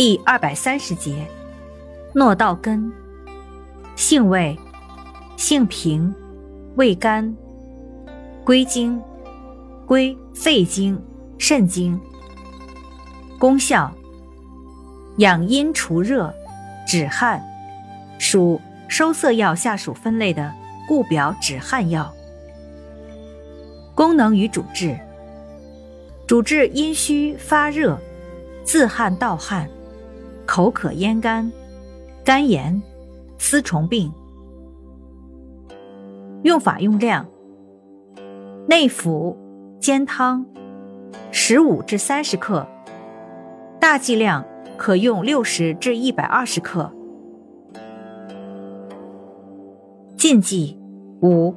第二百三十节，诺道根，性味，性平，味甘，归经，归肺经、肾经。功效，养阴除热，止汗，属收涩药下属分类的固表止汗药。功能与主治，主治阴虚发热、自汗盗汗、口渴咽干、肝炎、丝虫病。用法用量：内服，煎汤，十五至三十克。大剂量可用六十至一百二十克。禁忌五。